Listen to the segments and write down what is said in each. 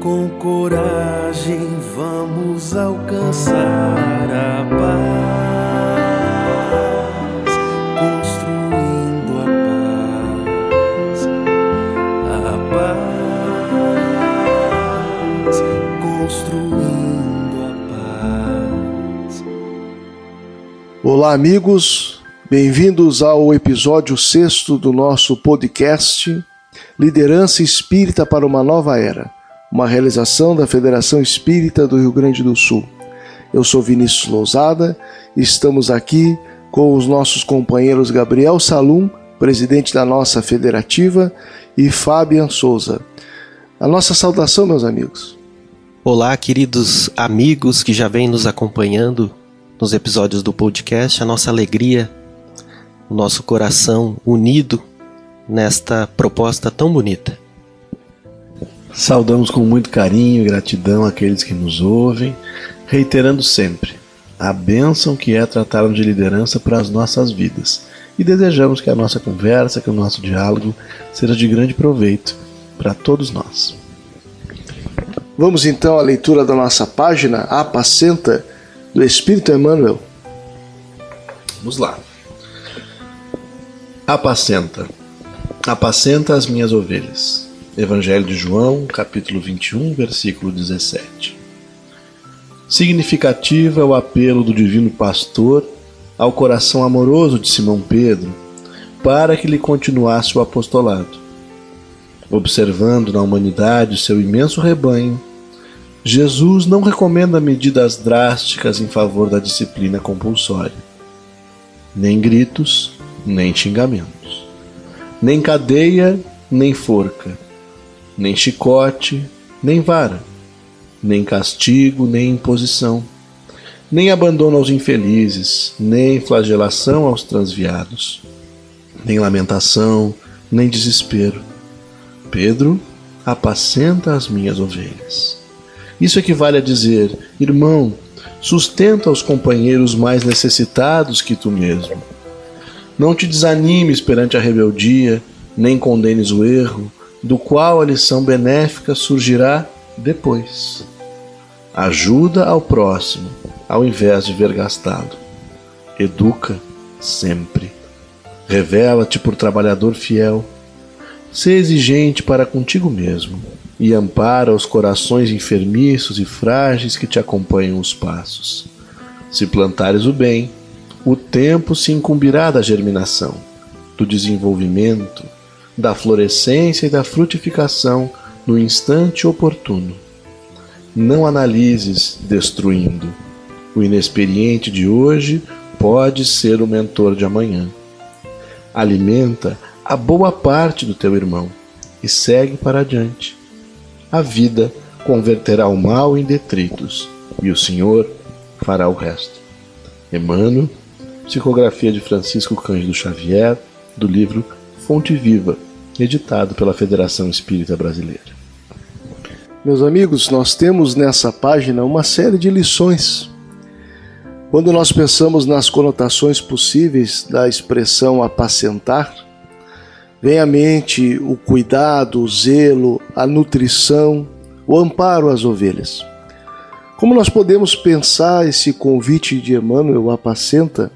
Com coragem vamos alcançar a paz, construindo a paz, a paz, construindo a paz. Olá, amigos, bem-vindos ao episódio sexto do nosso podcast Liderança Espírita para uma Nova Era, uma realização da Federação Espírita do Rio Grande do Sul. Eu sou Vinícius Lousada e estamos aqui com os nossos companheiros Gabriel Salum, presidente da nossa federativa, e Fabian Souza. A nossa saudação, meus amigos. Olá, queridos amigos que já vêm nos acompanhando nos episódios do podcast, a nossa alegria, o nosso coração unido nesta proposta tão bonita. Saudamos com muito carinho e gratidão aqueles que nos ouvem, reiterando sempre a bênção que é tratarmos de liderança para as nossas vidas e desejamos que a nossa conversa, que o nosso diálogo seja de grande proveito para todos nós. Vamos então à leitura da nossa página Apacenta do Espírito Emmanuel. Vamos lá. Apacenta. Apacenta as minhas ovelhas. Evangelho de João, capítulo 21, versículo 17. Significativo é o apelo do divino pastor ao coração amoroso de Simão Pedro para que lhe continuasse o apostolado. Observando na humanidade seu imenso rebanho, Jesus não recomenda medidas drásticas em favor da disciplina compulsória. Nem gritos, nem xingamentos. Nem cadeia, nem forca. Nem chicote, nem vara. Nem castigo, nem imposição. Nem abandono aos infelizes, nem flagelação aos transviados. Nem lamentação, nem desespero. Pedro, apacenta as minhas ovelhas. Isso equivale a dizer: irmão, sustenta os companheiros mais necessitados que tu mesmo. Não te desanimes perante a rebeldia, nem condenes o erro, do qual a lição benéfica surgirá depois. Ajuda ao próximo, ao invés de ver gastado. Educa sempre. Revela-te por trabalhador fiel. Sê exigente para contigo mesmo e ampara os corações enfermiços e frágeis que te acompanham os passos. Se plantares o bem, o tempo se incumbirá da germinação, do desenvolvimento, da florescência e da frutificação no instante oportuno. Não analises destruindo. O inexperiente de hoje pode ser o mentor de amanhã. Alimenta a boa parte do teu irmão e segue para adiante a vida converterá o mal em detritos, e o Senhor fará o resto. Emmanuel, psicografia de Francisco Cândido Xavier, do livro Fonte Viva, editado pela Federação Espírita Brasileira. Meus amigos, nós temos nessa página uma série de lições. Quando nós pensamos nas conotações possíveis da expressão apacentar, Vem à mente o cuidado, o zelo, a nutrição, o amparo às ovelhas. Como nós podemos pensar esse convite de Emmanuel apacenta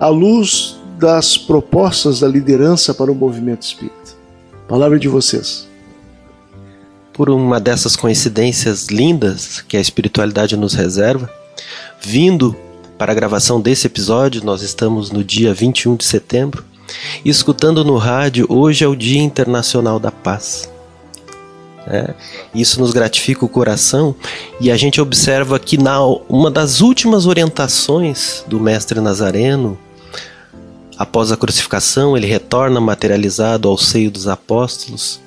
à luz das propostas da liderança para o movimento espírita? Palavra de vocês. Por uma dessas coincidências lindas que a espiritualidade nos reserva, vindo para a gravação desse episódio, nós estamos no dia 21 de setembro, escutando no rádio, hoje é o Dia Internacional da Paz. É, isso nos gratifica o coração e a gente observa que na uma das últimas orientações do mestre Nazareno, após a crucificação, ele retorna materializado ao seio dos apóstolos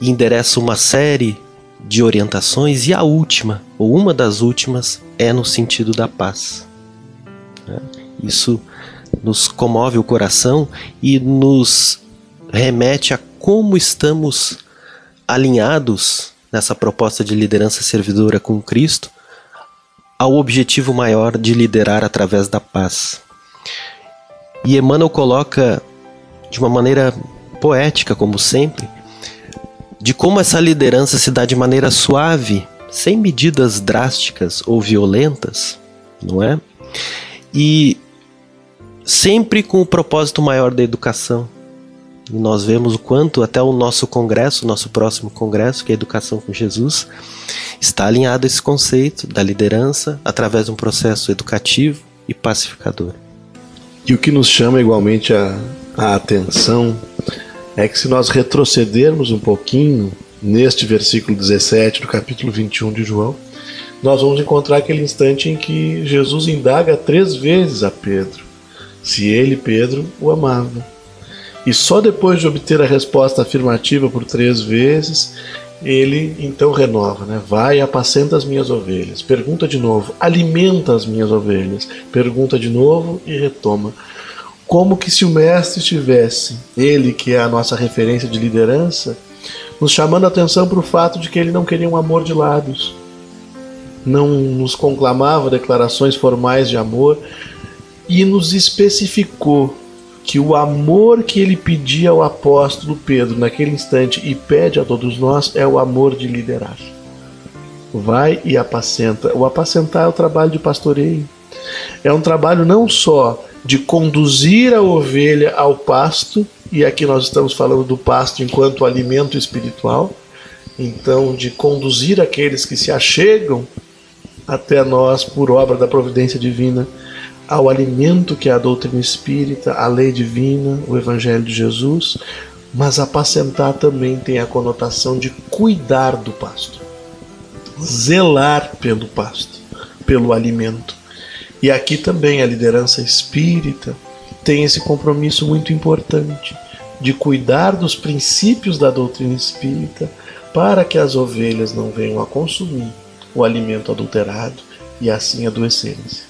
e endereça uma série de orientações e a última, ou uma das últimas, é no sentido da paz. É, isso nos comove o coração e nos remete a como estamos alinhados nessa proposta de liderança servidora com Cristo ao objetivo maior de liderar através da paz. E Emmanuel coloca de uma maneira poética, como sempre, de como essa liderança se dá de maneira suave, sem medidas drásticas ou violentas, não é? E sempre com o propósito maior da educação. E nós vemos o quanto até o nosso congresso, o nosso próximo congresso, que é Educação com Jesus, está alinhado a esse conceito da liderança através de um processo educativo e pacificador. E o que nos chama igualmente a, a atenção é que se nós retrocedermos um pouquinho neste versículo 17 do capítulo 21 de João, nós vamos encontrar aquele instante em que Jesus indaga três vezes a Pedro se ele, Pedro, o amava. E só depois de obter a resposta afirmativa por três vezes, ele então renova, né? Vai apacenta as minhas ovelhas. Pergunta de novo, alimenta as minhas ovelhas. Pergunta de novo e retoma. Como que se o mestre estivesse, ele que é a nossa referência de liderança, nos chamando a atenção para o fato de que ele não queria um amor de lábios. Não nos conclamava declarações formais de amor e nos especificou que o amor que ele pedia ao apóstolo Pedro naquele instante e pede a todos nós é o amor de liderar. Vai e apacenta. O apacentar é o trabalho de pastoreio. É um trabalho não só de conduzir a ovelha ao pasto, e aqui nós estamos falando do pasto enquanto alimento espiritual, então de conduzir aqueles que se achegam até nós por obra da providência divina ao alimento que é a doutrina espírita, a lei divina, o Evangelho de Jesus, mas apacentar também tem a conotação de cuidar do pasto, zelar pelo pasto, pelo alimento. E aqui também a liderança espírita tem esse compromisso muito importante de cuidar dos princípios da doutrina espírita para que as ovelhas não venham a consumir o alimento adulterado e assim adoecerem-se.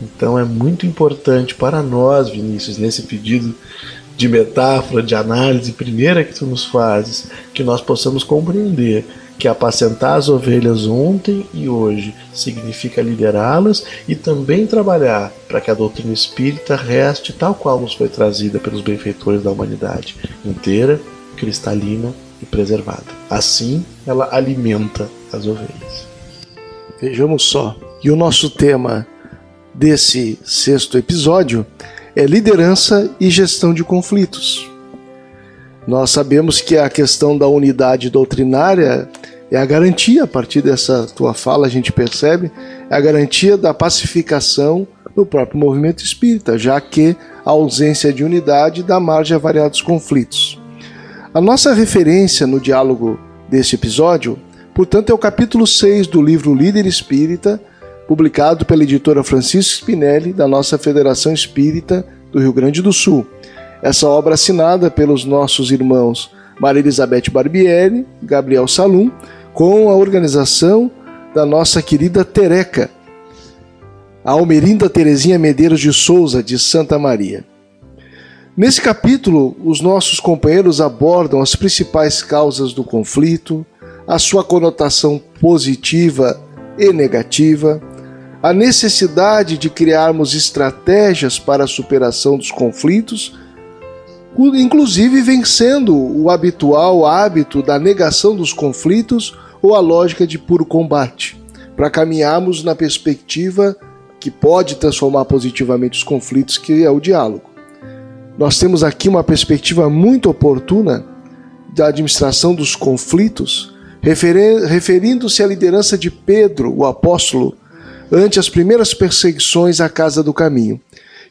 Então é muito importante para nós, Vinícius, nesse pedido de metáfora, de análise primeira que tu nos fazes, que nós possamos compreender que apacentar as ovelhas ontem e hoje significa liderá-las e também trabalhar para que a doutrina espírita reste tal qual nos foi trazida pelos benfeitores da humanidade, inteira, cristalina e preservada. Assim, ela alimenta as ovelhas. Vejamos só. E o nosso tema desse sexto episódio é liderança e gestão de conflitos. Nós sabemos que a questão da unidade doutrinária é a garantia, a partir dessa tua fala a gente percebe, é a garantia da pacificação no próprio movimento espírita, já que a ausência de unidade dá margem a variados conflitos. A nossa referência no diálogo deste episódio, portanto, é o capítulo 6 do livro Líder Espírita, publicado pela editora Francisco Spinelli, da nossa Federação Espírita do Rio Grande do Sul. Essa obra assinada pelos nossos irmãos Maria Elizabeth Barbieri, Gabriel Salum, com a organização da nossa querida Tereca, a Almerinda Terezinha Medeiros de Souza, de Santa Maria. Nesse capítulo, os nossos companheiros abordam as principais causas do conflito, a sua conotação positiva e negativa, a necessidade de criarmos estratégias para a superação dos conflitos, inclusive vencendo o habitual hábito da negação dos conflitos ou a lógica de puro combate, para caminharmos na perspectiva que pode transformar positivamente os conflitos, que é o diálogo. Nós temos aqui uma perspectiva muito oportuna da administração dos conflitos, referindo-se à liderança de Pedro, o apóstolo, ante as primeiras perseguições à casa do caminho.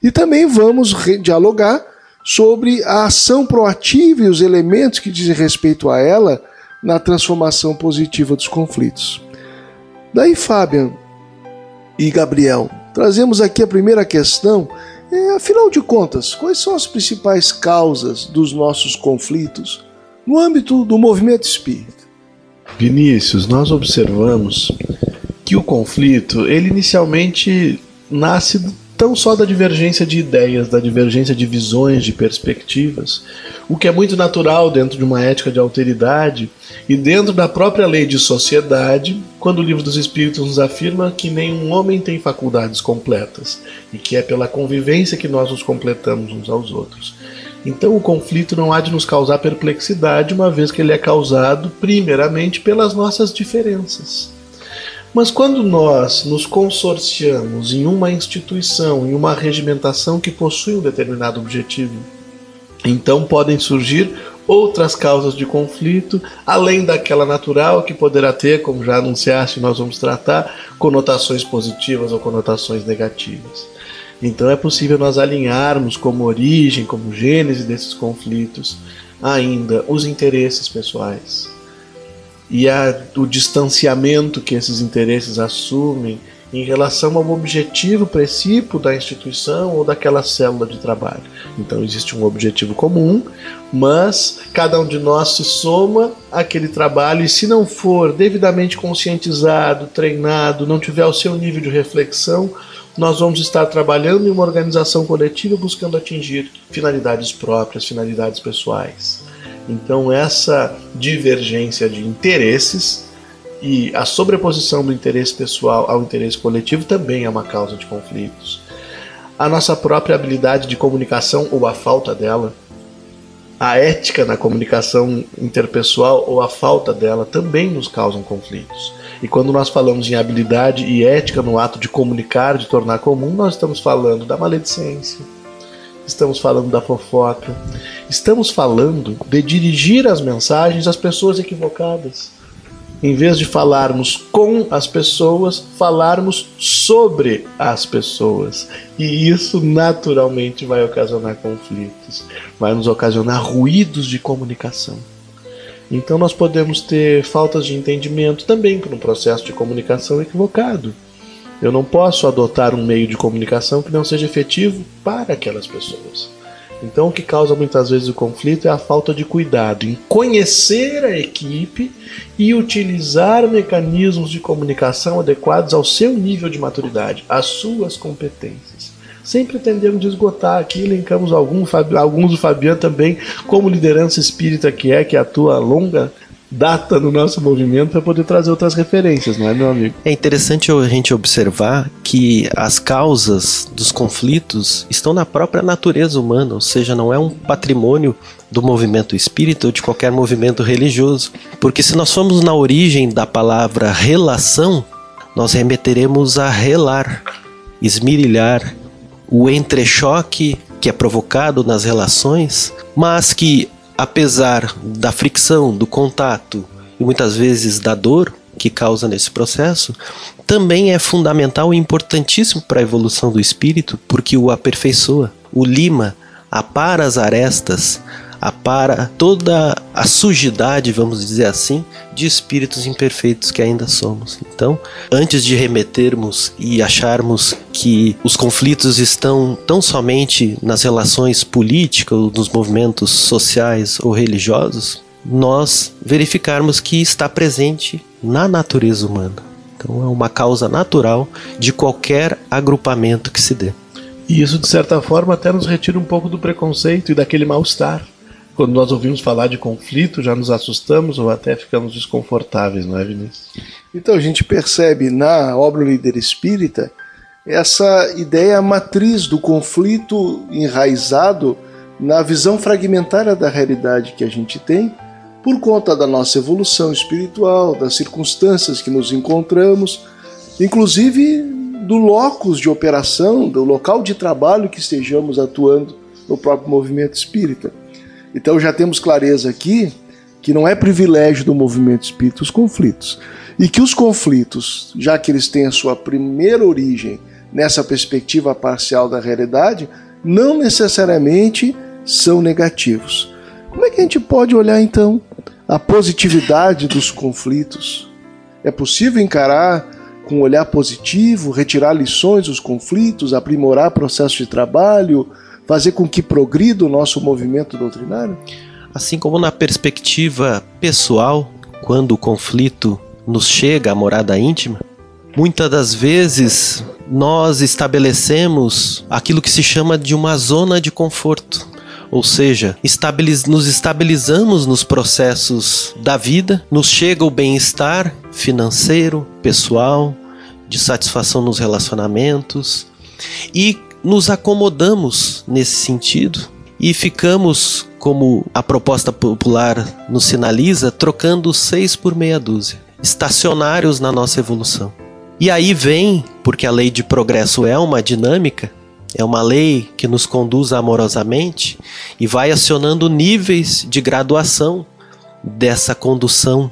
E também vamos dialogar sobre a ação proativa e os elementos que dizem respeito a ela na transformação positiva dos conflitos. Daí, Fabian e Gabriel, trazemos aqui a primeira questão. É, afinal de contas, quais são as principais causas dos nossos conflitos no âmbito do movimento espírita? Vinícius, nós observamos que o conflito, ele inicialmente nasce tão só da divergência de ideias, da divergência de visões, de perspectivas, o que é muito natural dentro de uma ética de alteridade e dentro da própria lei de sociedade, quando o livro dos Espíritos nos afirma que nenhum homem tem faculdades completas e que é pela convivência que nós nos completamos uns aos outros. Então o conflito não há de nos causar perplexidade, uma vez que ele é causado primeiramente pelas nossas diferenças. Mas quando nós nos consorciamos em uma instituição, em uma regimentação que possui um determinado objetivo, então podem surgir outras causas de conflito, além daquela natural que poderá ter, como já anunciaste, nós vamos tratar, conotações positivas ou conotações negativas. Então é possível nós alinharmos como origem, como gênese desses conflitos, ainda os interesses pessoais e a, o distanciamento que esses interesses assumem em relação ao objetivo princípio da instituição ou daquela célula de trabalho. Então existe um objetivo comum, mas cada um de nós se soma àquele trabalho e se não for devidamente conscientizado, treinado, não tiver o seu nível de reflexão, nós vamos estar trabalhando em uma organização coletiva buscando atingir finalidades próprias, finalidades pessoais. Então essa divergência de interesses e a sobreposição do interesse pessoal ao interesse coletivo também é uma causa de conflitos. A nossa própria habilidade de comunicação ou a falta dela, a ética na comunicação interpessoal ou a falta dela também nos causam conflitos. E quando nós falamos em habilidade e ética no ato de comunicar, de tornar comum, nós estamos falando da maledicência, estamos falando da fofoca, estamos falando de dirigir as mensagens às pessoas equivocadas em vez de falarmos com as pessoas, falarmos sobre as pessoas. E isso naturalmente vai ocasionar conflitos, vai nos ocasionar ruídos de comunicação. Então nós podemos ter faltas de entendimento também por um processo de comunicação equivocado. Eu não posso adotar um meio de comunicação que não seja efetivo para aquelas pessoas. Então, o que causa muitas vezes o conflito é a falta de cuidado em conhecer a equipe e utilizar mecanismos de comunicação adequados ao seu nível de maturidade, às suas competências. Sempre tendemos a esgotar aqui, elencamos alguns, alguns do Fabiano também, como liderança espírita que é, que atua longa data no nosso movimento para poder trazer outras referências, não é, meu amigo? É interessante a gente observar que as causas dos conflitos estão na própria natureza humana, ou seja, não é um patrimônio do movimento espírita ou de qualquer movimento religioso. Porque se nós formos na origem da palavra relação, nós remeteremos a relar, esmirilhar, o entrechoque que é provocado nas relações, mas que apesar da fricção, do contato e muitas vezes da dor que causa nesse processo, também é fundamental e importantíssimo para a evolução do espírito, porque o aperfeiçoa, o lima, apara as arestas, apara toda a sujidade, vamos dizer assim, de espíritos imperfeitos que ainda somos. Então, antes de remetermos e acharmos que os conflitos estão tão somente nas relações políticas, nos movimentos sociais ou religiosos, nós verificarmos que está presente na natureza humana. Então, é uma causa natural de qualquer agrupamento que se dê. E isso, de certa forma, até nos retira um pouco do preconceito e daquele mal-estar quando nós ouvimos falar de conflito, já nos assustamos ou até ficamos desconfortáveis, não é, Vinícius? Então a gente percebe na obra Líder Espírita essa ideia matriz do conflito enraizado na visão fragmentária da realidade que a gente tem, por conta da nossa evolução espiritual, das circunstâncias que nos encontramos, inclusive do locus de operação, do local de trabalho que estejamos atuando no próprio movimento espírita. Então já temos clareza aqui que não é privilégio do movimento espírita os conflitos. E que os conflitos, já que eles têm a sua primeira origem nessa perspectiva parcial da realidade, não necessariamente são negativos. Como é que a gente pode olhar então a positividade dos conflitos? É possível encarar com um olhar positivo, retirar lições dos conflitos, aprimorar processo de trabalho, fazer com que progrida o nosso movimento doutrinário? Assim como na perspectiva pessoal, quando o conflito nos chega à morada íntima, muitas das vezes nós estabelecemos aquilo que se chama de uma zona de conforto. Ou seja, estabiliz nos estabilizamos nos processos da vida, nos chega o bem-estar financeiro, pessoal, de satisfação nos relacionamentos, e nos acomodamos nesse sentido e ficamos, como a proposta popular nos sinaliza, trocando seis por meia dúzia, estacionários na nossa evolução. E aí vem, porque a lei de progresso é uma dinâmica, é uma lei que nos conduz amorosamente e vai acionando níveis de graduação dessa condução.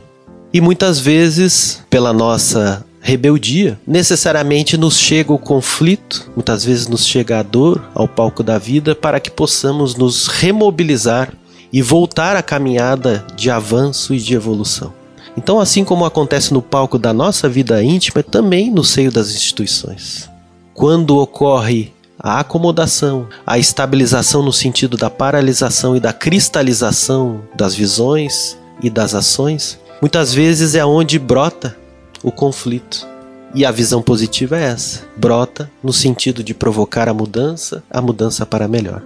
E muitas vezes, pela nossa rebeldia, necessariamente nos chega o conflito, muitas vezes nos chega a dor ao palco da vida para que possamos nos remobilizar e voltar à caminhada de avanço e de evolução. Então, assim como acontece no palco da nossa vida íntima, também no seio das instituições. Quando ocorre a acomodação, a estabilização no sentido da paralisação e da cristalização das visões e das ações, muitas vezes é onde brota o conflito. E a visão positiva é essa: brota no sentido de provocar a mudança, a mudança para melhor.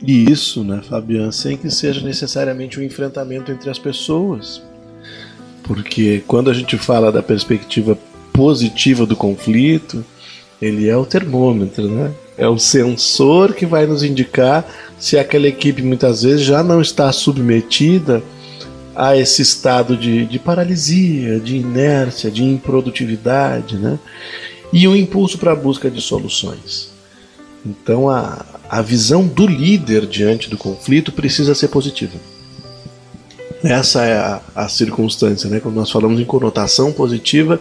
E isso, né, Fabiano, sem que seja necessariamente um enfrentamento entre as pessoas. Porque quando a gente fala da perspectiva positiva do conflito, ele é o termômetro, né? É o sensor que vai nos indicar se aquela equipe muitas vezes já não está submetida a esse estado de, de paralisia, de inércia, de improdutividade, né? e um impulso para a busca de soluções. Então a, a visão do líder diante do conflito precisa ser positiva. Essa é a, a circunstância, né? Quando nós falamos em conotação positiva,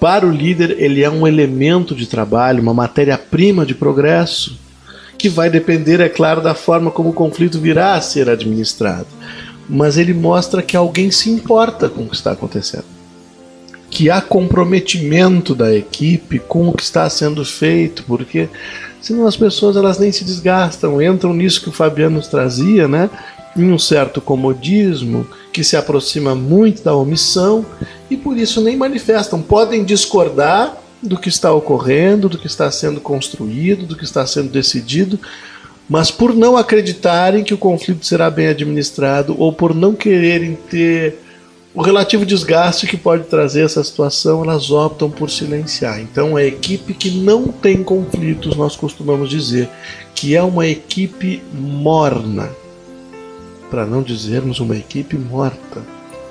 para o líder ele é um elemento de trabalho, uma matéria-prima de progresso, que vai depender, é claro, da forma como o conflito virá a ser administrado mas ele mostra que alguém se importa com o que está acontecendo. Que há comprometimento da equipe com o que está sendo feito, porque senão as pessoas elas nem se desgastam, entram nisso que o Fabiano nos trazia, né? em um certo comodismo que se aproxima muito da omissão e por isso nem manifestam. Podem discordar do que está ocorrendo, do que está sendo construído, do que está sendo decidido, mas por não acreditarem que o conflito será bem administrado ou por não quererem ter o relativo desgaste que pode trazer essa situação, elas optam por silenciar. Então, a equipe que não tem conflitos, nós costumamos dizer que é uma equipe morna, para não dizermos uma equipe morta,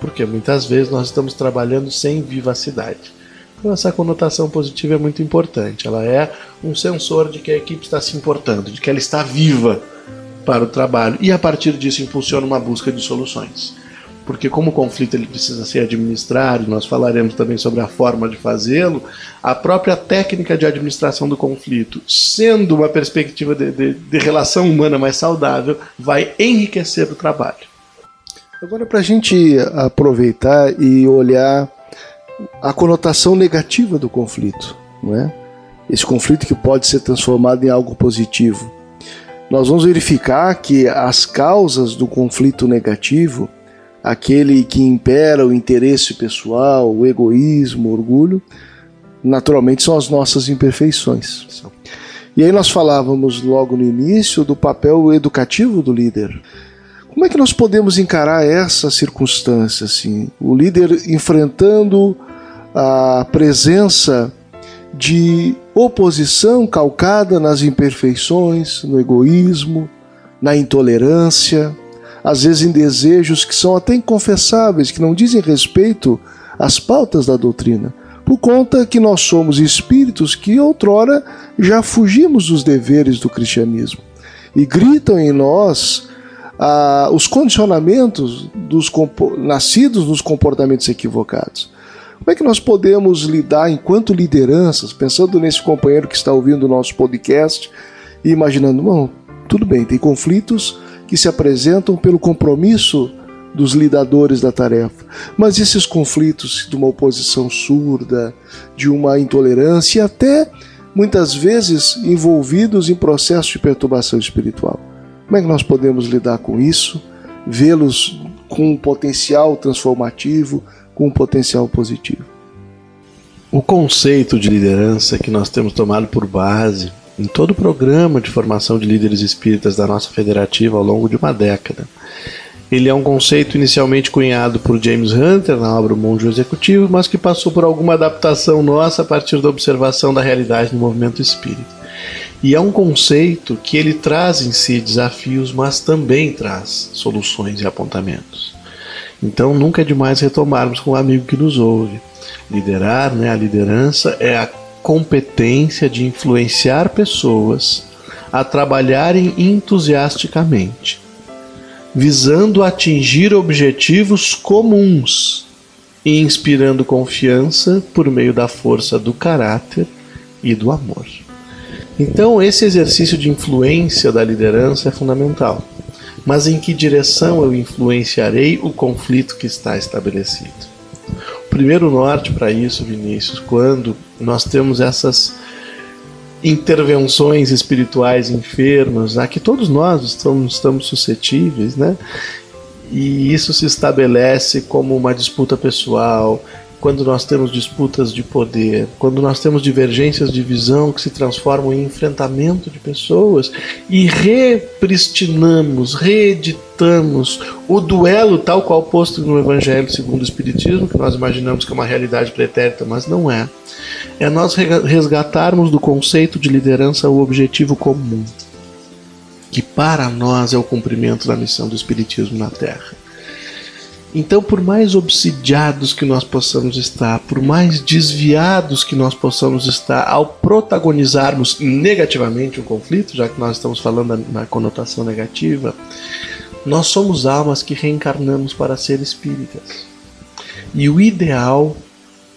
porque muitas vezes nós estamos trabalhando sem vivacidade. Então, essa conotação positiva é muito importante. Ela é um sensor de que a equipe está se importando, de que ela está viva para o trabalho e a partir disso impulsiona uma busca de soluções. Porque como o conflito ele precisa ser administrado, nós falaremos também sobre a forma de fazê-lo, a própria técnica de administração do conflito, sendo uma perspectiva de, de, de relação humana mais saudável, vai enriquecer o trabalho. Agora, para a gente aproveitar e olhar a conotação negativa do conflito, não é? Esse conflito que pode ser transformado em algo positivo. Nós vamos verificar que as causas do conflito negativo, aquele que impera o interesse pessoal, o egoísmo, o orgulho, naturalmente são as nossas imperfeições. E aí nós falávamos logo no início do papel educativo do líder. Como é que nós podemos encarar essa circunstância assim? O líder enfrentando a presença de oposição calcada nas imperfeições, no egoísmo, na intolerância, às vezes em desejos que são até inconfessáveis, que não dizem respeito às pautas da doutrina, por conta que nós somos espíritos que outrora já fugimos dos deveres do cristianismo e gritam em nós ah, os condicionamentos dos nascidos nos comportamentos equivocados. Como é que nós podemos lidar enquanto lideranças, pensando nesse companheiro que está ouvindo o nosso podcast e imaginando, bom, tudo bem, tem conflitos que se apresentam pelo compromisso dos lidadores da tarefa. Mas esses conflitos de uma oposição surda, de uma intolerância até muitas vezes envolvidos em processos de perturbação espiritual. Como é que nós podemos lidar com isso? Vê-los com um potencial transformativo, com um potencial positivo. O conceito de liderança que nós temos tomado por base em todo o programa de formação de líderes espíritas da nossa federativa ao longo de uma década. Ele é um conceito inicialmente cunhado por James Hunter na obra O Monge Executivo, mas que passou por alguma adaptação nossa a partir da observação da realidade no movimento espírita. E é um conceito que ele traz em si desafios, mas também traz soluções e apontamentos. Então nunca é demais retomarmos com o amigo que nos ouve. Liderar, né, a liderança é a competência de influenciar pessoas a trabalharem entusiasticamente, visando atingir objetivos comuns e inspirando confiança por meio da força do caráter e do amor. Então, esse exercício de influência da liderança é fundamental. Mas em que direção eu influenciarei o conflito que está estabelecido? O primeiro norte para isso, Vinícius, quando nós temos essas intervenções espirituais enfermas, a que todos nós estamos, estamos suscetíveis, né? E isso se estabelece como uma disputa pessoal, quando nós temos disputas de poder, quando nós temos divergências de visão que se transformam em enfrentamento de pessoas e repristinamos, reeditamos o duelo tal qual posto no Evangelho segundo o Espiritismo, que nós imaginamos que é uma realidade pretérita, mas não é. É nós resgatarmos do conceito de liderança o objetivo comum, que para nós é o cumprimento da missão do Espiritismo na Terra. Então, por mais obsidiados que nós possamos estar, por mais desviados que nós possamos estar ao protagonizarmos negativamente um conflito, já que nós estamos falando na conotação negativa, nós somos almas que reencarnamos para ser espíritas. E o ideal,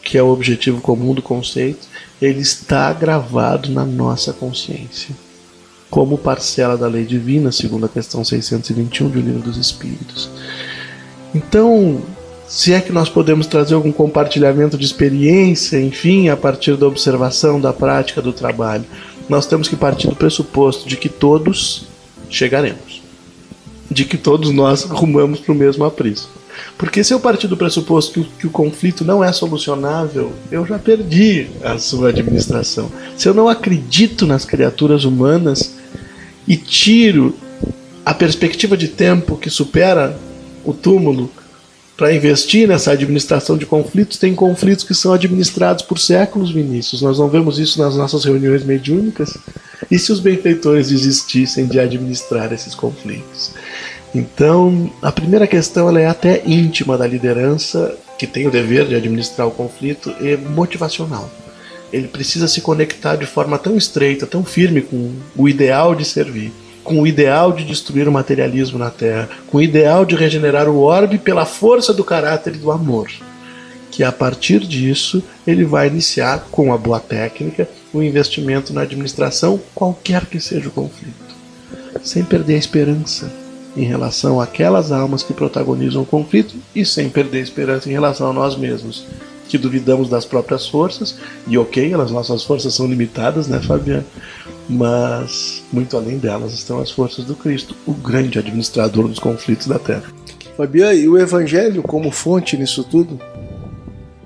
que é o objetivo comum do conceito, ele está gravado na nossa consciência, como parcela da lei divina, segundo a questão 621 do Livro dos Espíritos. Então, se é que nós podemos trazer algum compartilhamento de experiência, enfim, a partir da observação, da prática, do trabalho, nós temos que partir do pressuposto de que todos chegaremos, de que todos nós rumamos para o mesmo aprisco. Porque se eu partir do pressuposto que o, que o, conflito não é solucionável, eu já perdi a sua administração. Se eu não acredito nas criaturas humanas e tiro a perspectiva de tempo que supera o túmulo para investir nessa administração de conflitos, tem conflitos que são administrados por séculos, Vinícius. Nós não vemos isso nas nossas reuniões mediúnicas. E se os benfeitores desistissem de administrar esses conflitos? Então, a primeira questão ela é até íntima da liderança, que tem o dever de administrar o conflito, é motivacional. Ele precisa se conectar de forma tão estreita, tão firme com o ideal de servir com o ideal de destruir o materialismo na Terra, com o ideal de regenerar o orbe pela força do caráter e do amor. Que a partir disso ele vai iniciar, com a boa técnica, o investimento na administração, qualquer que seja o conflito, sem perder a esperança em relação àquelas almas que protagonizam o conflito e sem perder a esperança em relação a nós mesmos, que duvidamos das próprias forças, e ok, as nossas forças são limitadas, né, Fabiano? Mas muito além delas estão as forças do Cristo, o grande administrador dos conflitos da Terra. Fabiano, e o Evangelho como fonte nisso tudo?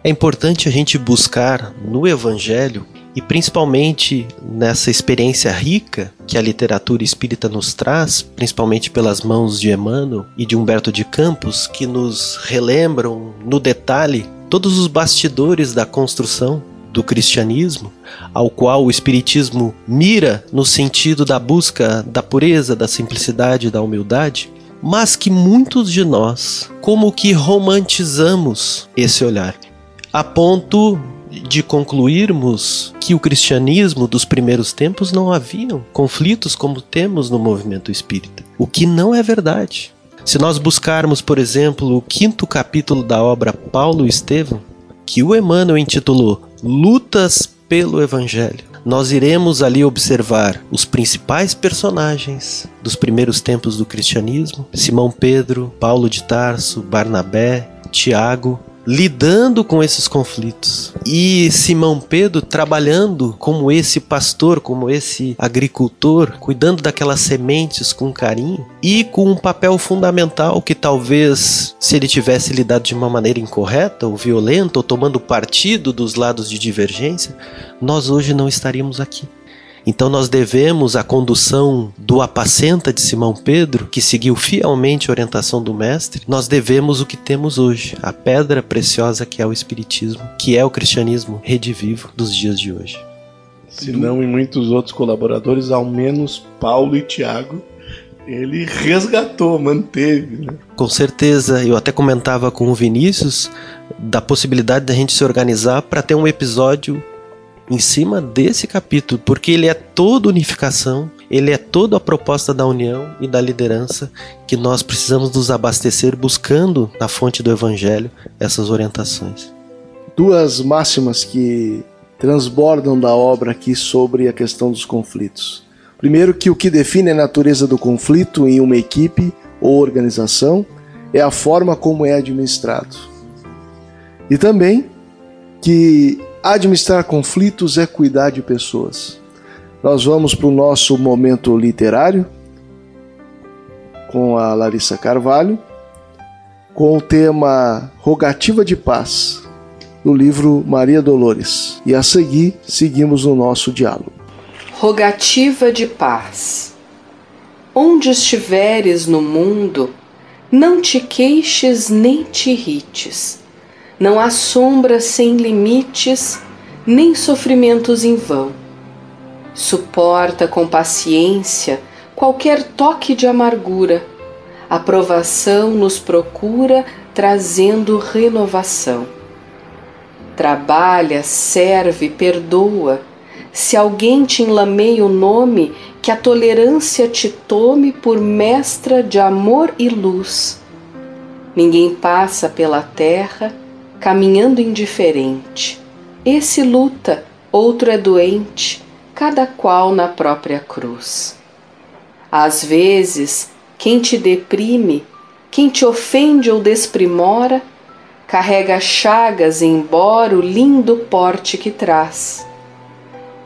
É importante a gente buscar no Evangelho e principalmente nessa experiência rica que a literatura espírita nos traz, principalmente pelas mãos de Emmanuel e de Humberto de Campos, que nos relembram no detalhe todos os bastidores da construção do cristianismo, ao qual o espiritismo mira no sentido da busca da pureza, da simplicidade, da humildade, mas que muitos de nós como que romantizamos esse olhar, a ponto de concluirmos que o cristianismo dos primeiros tempos não haviam conflitos como temos no movimento espírita, o que não é verdade. Se nós buscarmos, por exemplo, o quinto capítulo da obra Paulo e Estevão, que o Emmanuel intitulou Lutas pelo Evangelho. Nós iremos ali observar os principais personagens dos primeiros tempos do cristianismo: Simão Pedro, Paulo de Tarso, Barnabé, Tiago, lidando com esses conflitos. E Simão Pedro trabalhando como esse pastor, como esse agricultor, cuidando daquelas sementes com carinho e com um papel fundamental que talvez se ele tivesse lidado de uma maneira incorreta ou violenta ou tomando partido dos lados de divergência, nós hoje não estaríamos aqui. Então nós devemos a condução do apacenta de Simão Pedro, que seguiu fielmente a orientação do mestre, nós devemos o que temos hoje, a pedra preciosa que é o espiritismo, que é o cristianismo redivivo dos dias de hoje. Se não em muitos outros colaboradores, ao menos Paulo e Tiago, ele resgatou, manteve. Né? Com certeza, eu até comentava com o Vinícius da possibilidade da gente se organizar para ter um episódio em cima desse capítulo, porque ele é toda unificação, ele é toda a proposta da união e da liderança que nós precisamos nos abastecer buscando na fonte do evangelho essas orientações. Duas máximas que transbordam da obra aqui sobre a questão dos conflitos. Primeiro, que o que define a natureza do conflito em uma equipe ou organização é a forma como é administrado. E também que administrar conflitos é cuidar de pessoas. Nós vamos para o nosso momento literário com a Larissa Carvalho, com o tema Rogativa de Paz, do livro Maria Dolores. E a seguir, seguimos o nosso diálogo. Rogativa de Paz. Onde estiveres no mundo, não te queixes nem te irrites. Não há sombra sem limites, nem sofrimentos em vão. Suporta com paciência qualquer toque de amargura. A provação nos procura, trazendo renovação Trabalha, serve, perdoa. Se alguém te enlameia o nome, que a tolerância te tome por mestra de amor e luz. Ninguém passa pela terra caminhando indiferente. Esse luta, outro é doente, cada qual na própria cruz. Às vezes, quem te deprime, quem te ofende ou desprimora, carrega chagas embora o lindo porte que traz.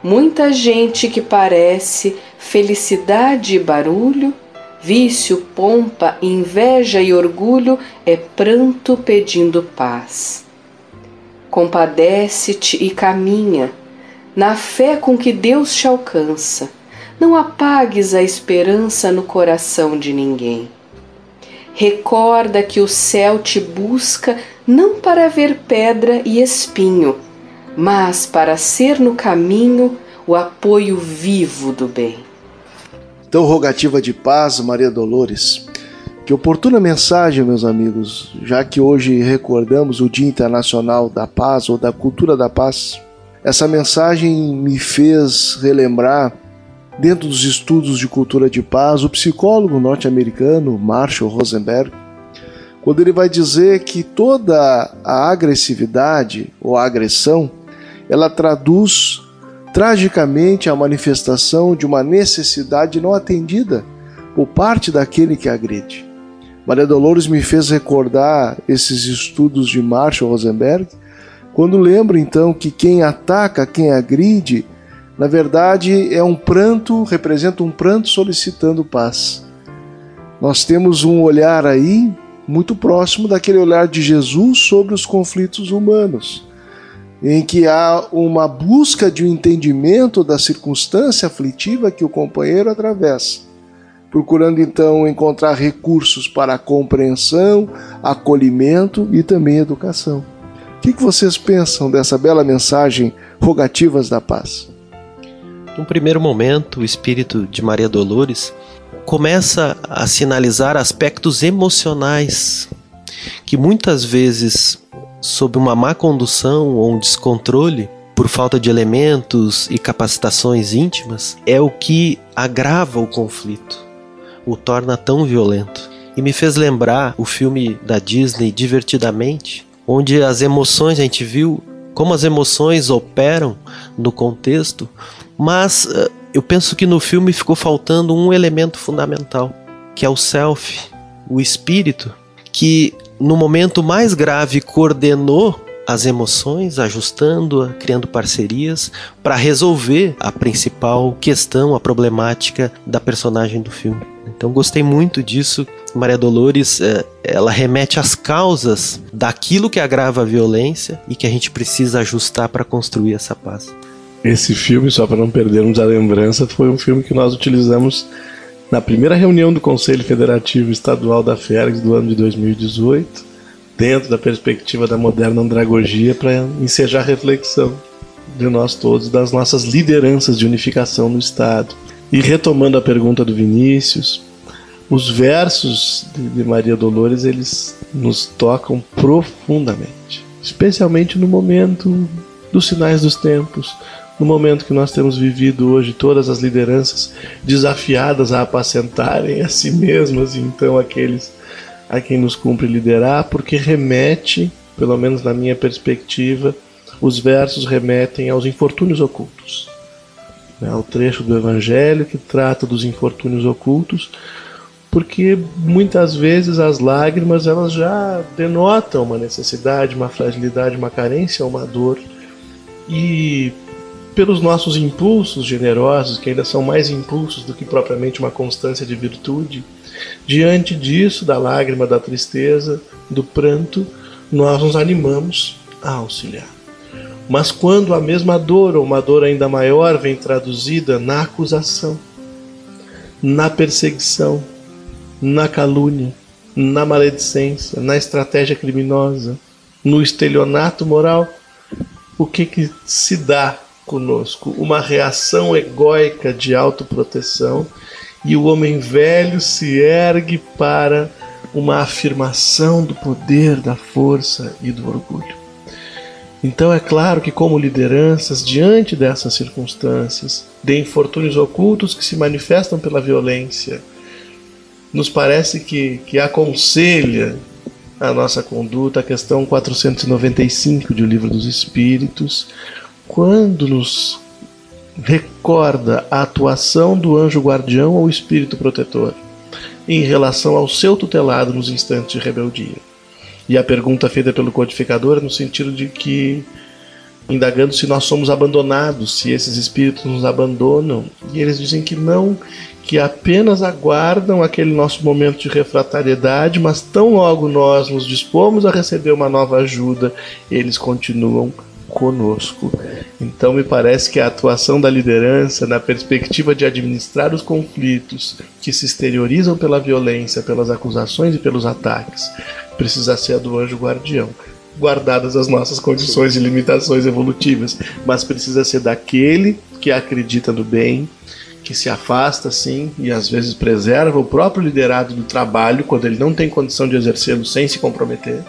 Muita gente que parece felicidade e barulho, vício, pompa, inveja e orgulho é pranto pedindo paz. Compadece-te e caminha, na fé com que Deus te alcança. Não apagues a esperança no coração de ninguém. Recorda que o céu te busca não para ver pedra e espinho, mas para ser no caminho o apoio vivo do bem. Então, rogativa de paz, Maria Dolores. Que oportuna mensagem, meus amigos, já que hoje recordamos o Dia Internacional da Paz ou da Cultura da Paz. Essa mensagem me fez relembrar Dentro dos estudos de cultura de paz, o psicólogo norte-americano Marshall Rosenberg, quando ele vai dizer que toda a agressividade ou a agressão, ela traduz tragicamente a manifestação de uma necessidade não atendida por parte daquele que agride. Maria Dolores me fez recordar esses estudos de Marshall Rosenberg, quando lembro então que quem ataca, quem agride, na verdade, é um pranto, representa um pranto solicitando paz. Nós temos um olhar aí muito próximo daquele olhar de Jesus sobre os conflitos humanos, em que há uma busca de um entendimento da circunstância aflitiva que o companheiro atravessa, procurando então encontrar recursos para compreensão, acolhimento e também educação. O que vocês pensam dessa bela mensagem Rogativas da Paz? Num primeiro momento, o espírito de Maria Dolores começa a sinalizar aspectos emocionais que muitas vezes, sob uma má condução ou um descontrole, por falta de elementos e capacitações íntimas, é o que agrava o conflito, o torna tão violento. E me fez lembrar o filme da Disney Divertidamente, onde as emoções, a gente viu como as emoções operam no contexto, mas uh, eu penso que no filme ficou faltando um elemento fundamental, que é o self, o espírito, que no momento mais grave coordenou as emoções, ajustando-a, criando parcerias para resolver a principal questão, a problemática da personagem do filme. Então gostei muito disso. Maria Dolores, eh, ela remete às causas daquilo que agrava a violência e que a gente precisa ajustar para construir essa paz. Esse filme, só para não perdermos a lembrança, foi um filme que nós utilizamos na primeira reunião do Conselho Federativo Estadual da Félix do ano de 2018, dentro da perspectiva da moderna andragogia, para ensejar reflexão. de nós todos, das nossas lideranças de unificação no Estado. E retomando a pergunta do Vinícius, os versos de Maria Dolores eles nos tocam profundamente, especialmente no momento dos sinais dos tempos, no momento que nós temos vivido hoje, todas as lideranças desafiadas a apacentarem a si mesmas e então aqueles a quem nos cumpre liderar, porque remete, pelo menos na minha perspectiva, os versos remetem aos infortúnios ocultos. É o trecho do Evangelho que trata dos infortúnios ocultos, porque muitas vezes as lágrimas elas já denotam uma necessidade, uma fragilidade, uma carência, uma dor. E pelos nossos impulsos generosos, que ainda são mais impulsos do que propriamente uma constância de virtude, diante disso, da lágrima, da tristeza, do pranto, nós nos animamos a auxiliar. Mas quando a mesma dor, ou uma dor ainda maior, vem traduzida na acusação, na perseguição, na calúnia, na maledicência, na estratégia criminosa, no estelionato moral, o que, que se dá conosco, uma reação egóica de autoproteção, e o homem velho se ergue para uma afirmação do poder, da força e do orgulho. Então é claro que, como lideranças, diante dessas circunstâncias, de infortúnios ocultos que se manifestam pela violência, nos parece que, que aconselha a nossa conduta a questão 495 do Livro dos Espíritos, quando nos recorda a atuação do anjo guardião ou espírito protetor em relação ao seu tutelado nos instantes de rebeldia. E a pergunta feita pelo codificador no sentido de que, indagando se nós somos abandonados, se esses espíritos nos abandonam, e eles dizem que não, que apenas aguardam aquele nosso momento de refratariedade, mas tão logo nós nos dispomos a receber uma nova ajuda, eles continuam conosco. Então, me parece que a atuação da liderança, na perspectiva de administrar os conflitos que se exteriorizam pela violência, pelas acusações e pelos ataques, precisa ser a do anjo guardião. Guardadas as nossas condições e limitações evolutivas, mas precisa ser daquele que acredita no bem, que se afasta sim e às vezes preserva o próprio liderado do trabalho quando ele não tem condição de exercê-lo sem se comprometer.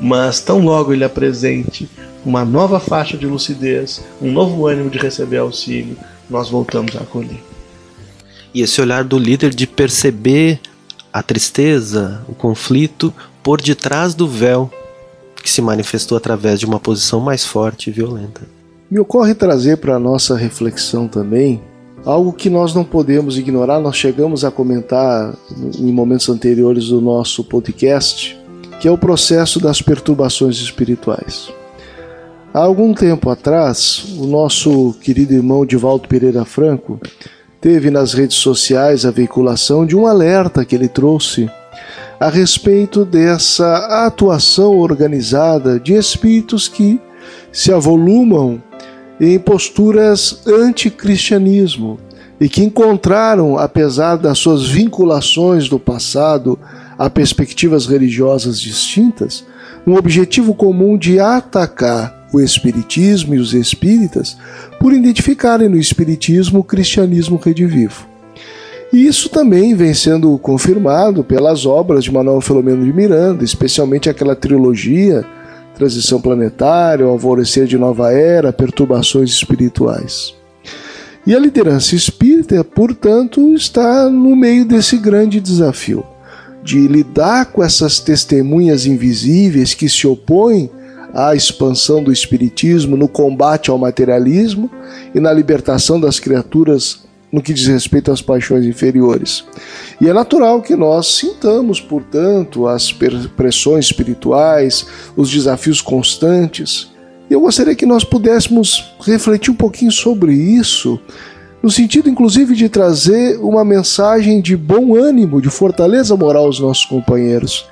Mas tão logo ele apresente uma nova faixa de lucidez, um novo ânimo de receber auxílio, nós voltamos a acolher. E esse olhar do líder de perceber a tristeza, o conflito por detrás do véu que se manifestou através de uma posição mais forte e violenta. Me ocorre trazer para a nossa reflexão também algo que nós não podemos ignorar, nós chegamos a comentar em momentos anteriores do nosso podcast, que é o processo das perturbações espirituais. Há algum tempo atrás, o nosso querido irmão Divaldo Pereira Franco teve nas redes sociais a veiculação de um alerta que ele trouxe a respeito dessa atuação organizada de espíritos que se avolumam em posturas anticristianismo e que encontraram, apesar das suas vinculações do passado a perspectivas religiosas distintas, um objetivo comum de atacar o Espiritismo e os espíritas por identificarem no Espiritismo o cristianismo redivivo. E isso também vem sendo confirmado pelas obras de Manuel Filomeno de Miranda, especialmente aquela trilogia Transição Planetária, Alvorecer de Nova Era, Perturbações Espirituais. E a liderança espírita, portanto, está no meio desse grande desafio de lidar com essas testemunhas invisíveis que se opõem à expansão do espiritismo no combate ao materialismo e na libertação das criaturas no que diz respeito às paixões inferiores. E é natural que nós sintamos, portanto, as pressões espirituais, os desafios constantes. E eu gostaria que nós pudéssemos refletir um pouquinho sobre isso, no sentido inclusive de trazer uma mensagem de bom ânimo, de fortaleza moral aos nossos companheiros.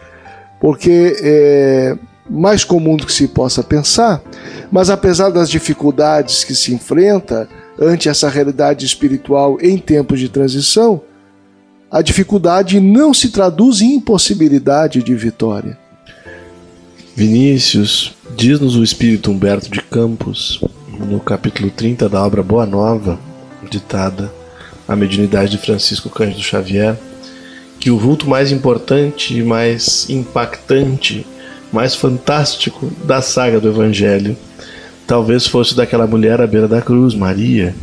Porque é, mais comum do que se possa pensar, mas apesar das dificuldades que se enfrenta ante essa realidade espiritual em tempos de transição, a dificuldade não se traduz em impossibilidade de vitória. Vinícius, diz-nos o espírito Humberto de Campos no capítulo 30 da obra Boa Nova, ditada à mediunidade de Francisco Cândido Xavier, que o vulto mais importante mais impactante, mais fantástico da saga do Evangelho talvez fosse daquela mulher à beira da cruz, Maria,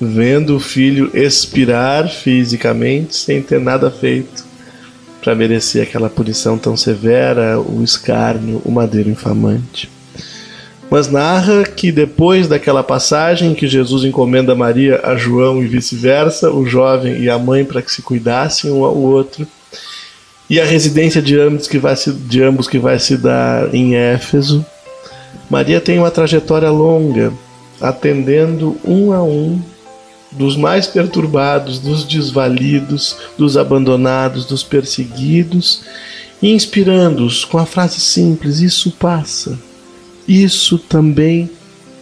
vendo o filho expirar fisicamente sem ter nada feito para merecer aquela punição tão severa, o escárnio, o madeiro infamante. Mas narra que depois daquela passagem que Jesus encomenda Maria a João e vice-versa, o jovem e a mãe para que se cuidassem um ao outro, e a residência de ambos que vai se, de ambos que vai se dar em Éfeso, Maria tem uma trajetória longa, atendendo um a um dos mais perturbados, dos desvalidos, dos abandonados, dos perseguidos, inspirando-os com a frase simples: Isso passa, isso também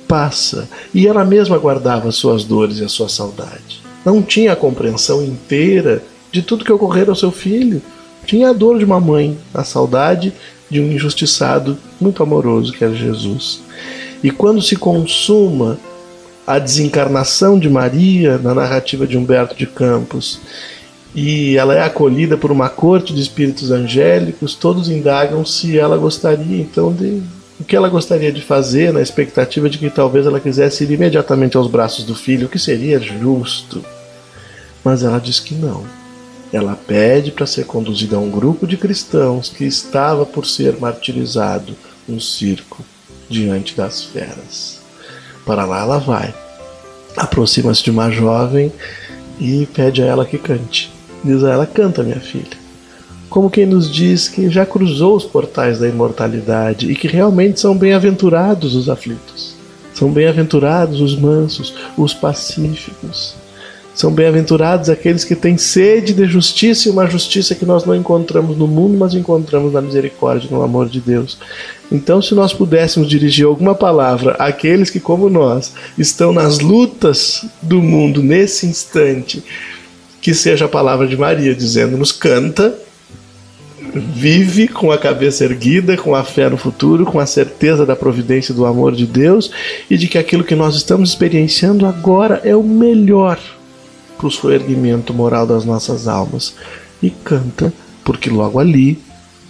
passa. E ela mesma guardava suas dores e a sua saudade. Não tinha a compreensão inteira de tudo que ocorrera ao seu filho. Tinha a dor de uma mãe, a saudade de um injustiçado muito amoroso que era Jesus. E quando se consuma a desencarnação de Maria na narrativa de Humberto de Campos e ela é acolhida por uma corte de espíritos angélicos, todos indagam se ela gostaria então de o que ela gostaria de fazer na expectativa de que talvez ela quisesse ir imediatamente aos braços do filho, o que seria justo. Mas ela diz que não. Ela pede para ser conduzida a um grupo de cristãos que estava por ser martirizado no circo diante das feras. Para lá ela vai. Aproxima-se de uma jovem e pede a ela que cante. Diz a ela: Canta, minha filha. Como quem nos diz que já cruzou os portais da imortalidade e que realmente são bem-aventurados os aflitos. São bem-aventurados os mansos, os pacíficos. São bem-aventurados aqueles que têm sede de justiça e uma justiça que nós não encontramos no mundo, mas encontramos na misericórdia, no amor de Deus. Então, se nós pudéssemos dirigir alguma palavra àqueles que, como nós, estão nas lutas do mundo nesse instante, que seja a palavra de Maria dizendo-nos: canta, vive com a cabeça erguida, com a fé no futuro, com a certeza da providência do amor de Deus e de que aquilo que nós estamos experienciando agora é o melhor para o soerguimento moral das nossas almas. E canta, porque logo ali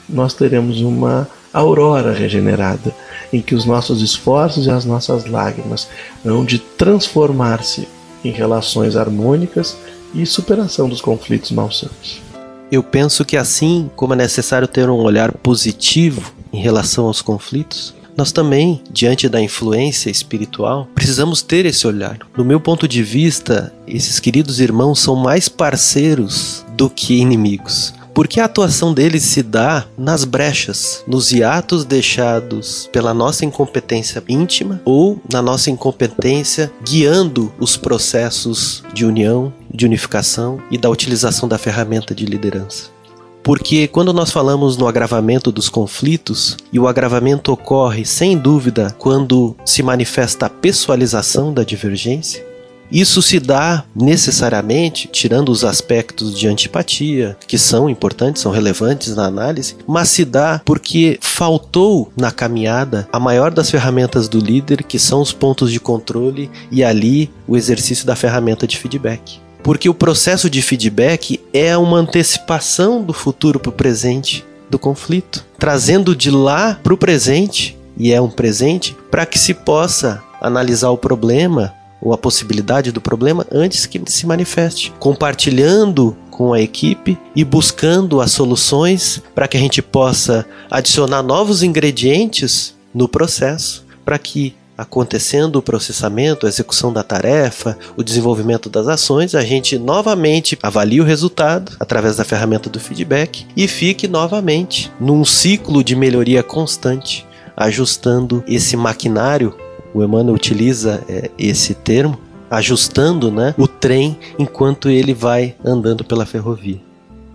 nós teremos uma aurora regenerada, em que os nossos esforços e as nossas lágrimas hão de transformar-se em relações harmônicas e superação dos conflitos malsanos. Eu penso que assim como é necessário ter um olhar positivo em relação aos conflitos, nós também, diante da influência espiritual, precisamos ter esse olhar. No meu ponto de vista, esses queridos irmãos são mais parceiros do que inimigos. Porque a atuação deles se dá nas brechas, nos hiatos deixados pela nossa incompetência íntima ou na nossa incompetência guiando os processos de união, de unificação e da utilização da ferramenta de liderança. Porque quando nós falamos no agravamento dos conflitos, e o agravamento ocorre sem dúvida quando se manifesta a pessoalização da divergência, isso se dá necessariamente, tirando os aspectos de antipatia, que são importantes, são relevantes na análise, mas se dá porque faltou na caminhada a maior das ferramentas do líder, que são os pontos de controle e ali o exercício da ferramenta de feedback. Porque o processo de feedback é uma antecipação do futuro para o presente do conflito, trazendo de lá para o presente, e é um presente, para que se possa analisar o problema ou a possibilidade do problema antes que se manifeste, compartilhando com a equipe e buscando as soluções para que a gente possa adicionar novos ingredientes no processo para que acontecendo o processamento, a execução da tarefa, o desenvolvimento das ações, a gente novamente avalie o resultado através da ferramenta do feedback e fique novamente num ciclo de melhoria constante, ajustando esse maquinário. O Emmanuel utiliza é, esse termo, ajustando né, o trem enquanto ele vai andando pela ferrovia.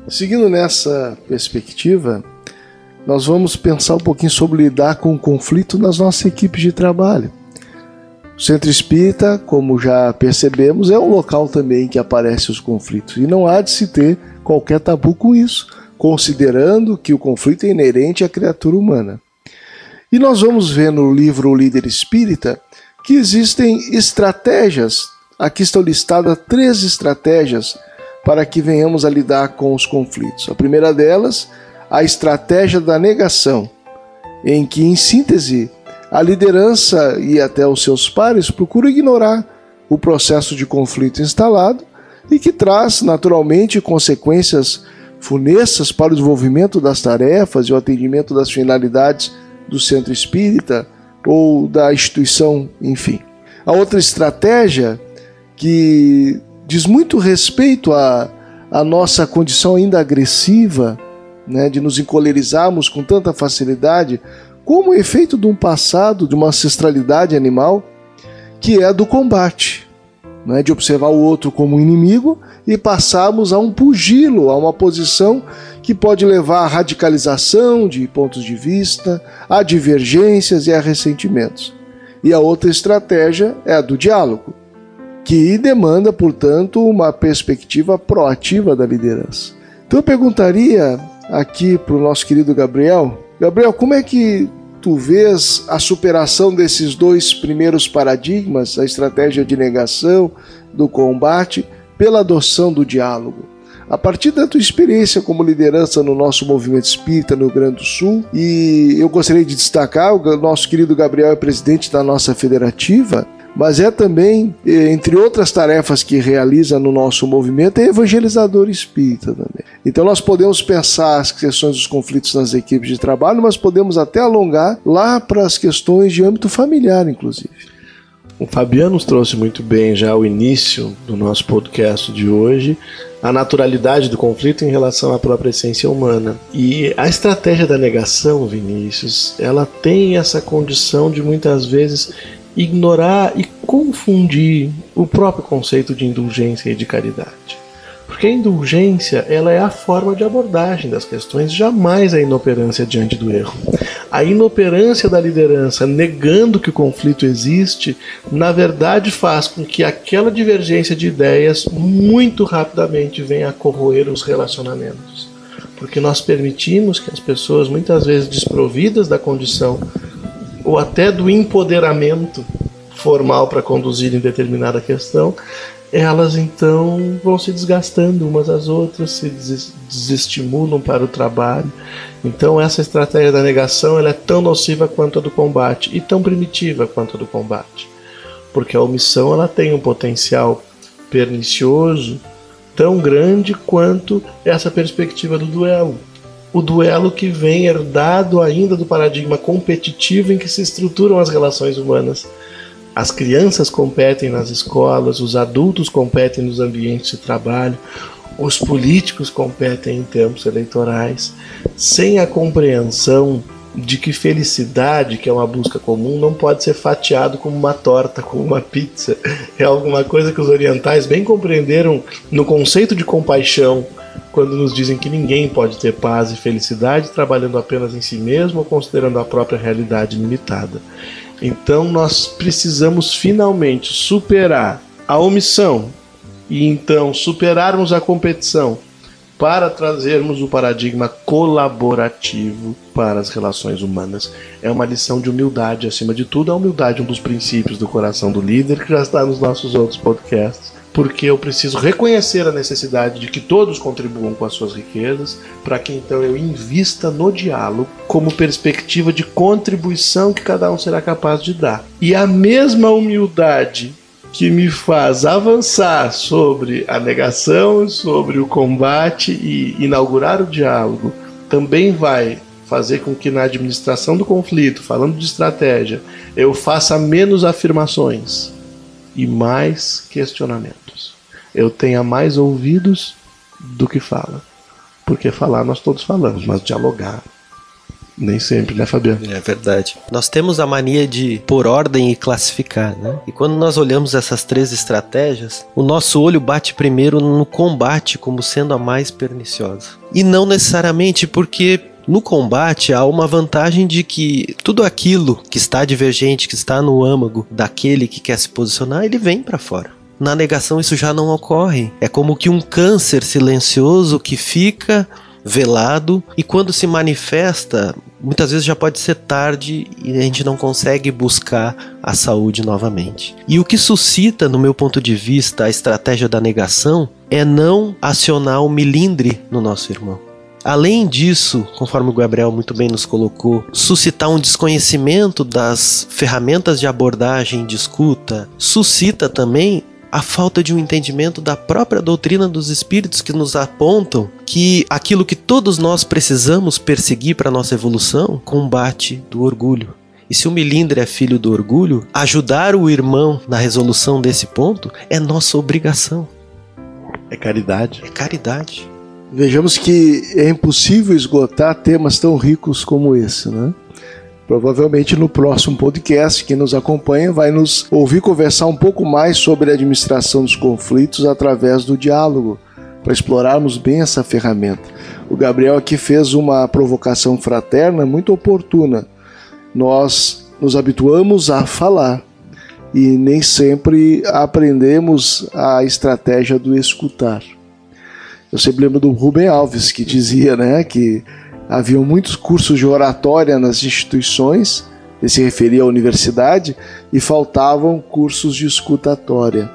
Seguindo nessa perspectiva, nós vamos pensar um pouquinho sobre lidar com o conflito nas nossas equipes de trabalho. O Centro Espírita, como já percebemos, é um local também que aparecem os conflitos e não há de se ter qualquer tabu com isso, considerando que o conflito é inerente à criatura humana. E nós vamos ver no livro O Líder Espírita que existem estratégias. Aqui estão listadas três estratégias para que venhamos a lidar com os conflitos. A primeira delas, a estratégia da negação, em que, em síntese, a liderança e até os seus pares procuram ignorar o processo de conflito instalado e que traz naturalmente consequências funestas para o desenvolvimento das tarefas e o atendimento das finalidades do centro espírita ou da instituição, enfim. A outra estratégia que diz muito respeito à, à nossa condição ainda agressiva, né, de nos encolerizarmos com tanta facilidade, como efeito de um passado, de uma ancestralidade animal, que é a do combate, né, de observar o outro como inimigo e passarmos a um pugilo, a uma posição que pode levar à radicalização de pontos de vista, a divergências e a ressentimentos. E a outra estratégia é a do diálogo, que demanda, portanto, uma perspectiva proativa da liderança. Então eu perguntaria aqui para o nosso querido Gabriel, Gabriel, como é que tu vês a superação desses dois primeiros paradigmas, a estratégia de negação, do combate, pela adoção do diálogo? A partir da tua experiência como liderança no nosso movimento espírita no Rio Grande do Sul, e eu gostaria de destacar: o nosso querido Gabriel é presidente da nossa federativa, mas é também, eh, entre outras tarefas que realiza no nosso movimento, é evangelizador espírita também. Então nós podemos pensar as questões dos conflitos nas equipes de trabalho, mas podemos até alongar lá para as questões de âmbito familiar, inclusive. O Fabiano nos trouxe muito bem já o início do nosso podcast de hoje, a naturalidade do conflito em relação à própria essência humana. E a estratégia da negação, Vinícius, ela tem essa condição de muitas vezes ignorar e confundir o próprio conceito de indulgência e de caridade. Porque a indulgência ela é a forma de abordagem das questões, jamais a inoperância diante do erro. A inoperância da liderança negando que o conflito existe, na verdade faz com que aquela divergência de ideias muito rapidamente venha a corroer os relacionamentos. Porque nós permitimos que as pessoas, muitas vezes desprovidas da condição ou até do empoderamento formal para conduzir em determinada questão, elas então vão se desgastando umas às outras, se desestimulam para o trabalho. Então essa estratégia da negação ela é tão nociva quanto a do combate e tão primitiva quanto a do combate, porque a omissão ela tem um potencial pernicioso tão grande quanto essa perspectiva do duelo. O duelo que vem herdado ainda do paradigma competitivo em que se estruturam as relações humanas as crianças competem nas escolas, os adultos competem nos ambientes de trabalho, os políticos competem em termos eleitorais, sem a compreensão de que felicidade, que é uma busca comum, não pode ser fatiado como uma torta, como uma pizza. É alguma coisa que os orientais bem compreenderam no conceito de compaixão, quando nos dizem que ninguém pode ter paz e felicidade trabalhando apenas em si mesmo ou considerando a própria realidade limitada. Então nós precisamos finalmente superar a omissão e então superarmos a competição para trazermos o paradigma colaborativo para as relações humanas. É uma lição de humildade, acima de tudo, a humildade é um dos princípios do coração do líder que já está nos nossos outros podcasts porque eu preciso reconhecer a necessidade de que todos contribuam com as suas riquezas, para que então eu invista no diálogo como perspectiva de contribuição que cada um será capaz de dar. E a mesma humildade que me faz avançar sobre a negação, sobre o combate e inaugurar o diálogo, também vai fazer com que na administração do conflito, falando de estratégia, eu faça menos afirmações e mais questionamentos. Eu tenha mais ouvidos do que fala. Porque falar nós todos falamos, mas dialogar nem sempre, né, Fabiano? É verdade. Nós temos a mania de pôr ordem e classificar, né? E quando nós olhamos essas três estratégias, o nosso olho bate primeiro no combate como sendo a mais perniciosa. E não necessariamente porque no combate há uma vantagem de que tudo aquilo que está divergente, que está no âmago daquele que quer se posicionar, ele vem para fora. Na negação isso já não ocorre. É como que um câncer silencioso que fica velado e quando se manifesta, muitas vezes já pode ser tarde e a gente não consegue buscar a saúde novamente. E o que suscita, no meu ponto de vista, a estratégia da negação é não acionar o milindre no nosso irmão. Além disso, conforme o Gabriel muito bem nos colocou, suscitar um desconhecimento das ferramentas de abordagem de escuta, suscita também a falta de um entendimento da própria doutrina dos espíritos que nos apontam que aquilo que todos nós precisamos perseguir para nossa evolução, combate do orgulho. E se o milindre é filho do orgulho, ajudar o irmão na resolução desse ponto é nossa obrigação. É caridade. É caridade. Vejamos que é impossível esgotar temas tão ricos como esse, né? Provavelmente no próximo podcast, quem nos acompanha vai nos ouvir conversar um pouco mais sobre a administração dos conflitos através do diálogo, para explorarmos bem essa ferramenta. O Gabriel aqui fez uma provocação fraterna muito oportuna. Nós nos habituamos a falar e nem sempre aprendemos a estratégia do escutar. Eu sempre lembro do Rubem Alves que dizia, né, que haviam muitos cursos de oratória nas instituições, ele se referia à universidade, e faltavam cursos de escutatória.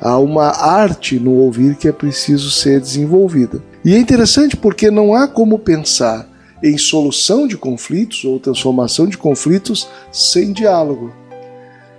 Há uma arte no ouvir que é preciso ser desenvolvida. E é interessante porque não há como pensar em solução de conflitos ou transformação de conflitos sem diálogo.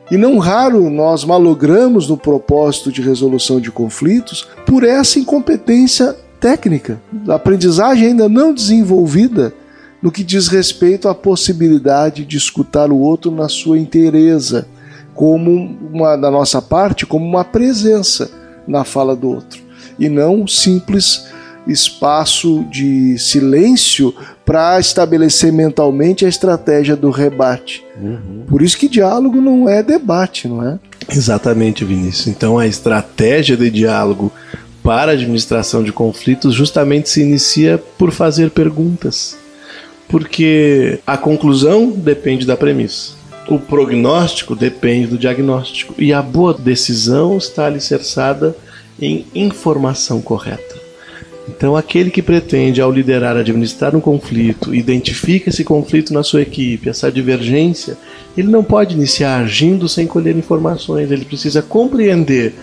E não raro nós malogramos no propósito de resolução de conflitos por essa incompetência técnica, aprendizagem ainda não desenvolvida no que diz respeito à possibilidade de escutar o outro na sua inteireza, como uma da nossa parte, como uma presença na fala do outro, e não um simples espaço de silêncio para estabelecer mentalmente a estratégia do rebate. Uhum. Por isso que diálogo não é debate, não é? Exatamente, Vinícius. Então a estratégia de diálogo para a administração de conflitos justamente se inicia por fazer perguntas. Porque a conclusão depende da premissa. O prognóstico depende do diagnóstico. E a boa decisão está alicerçada em informação correta. Então, aquele que pretende, ao liderar, administrar um conflito, identifica esse conflito na sua equipe, essa divergência, ele não pode iniciar agindo sem colher informações, ele precisa compreender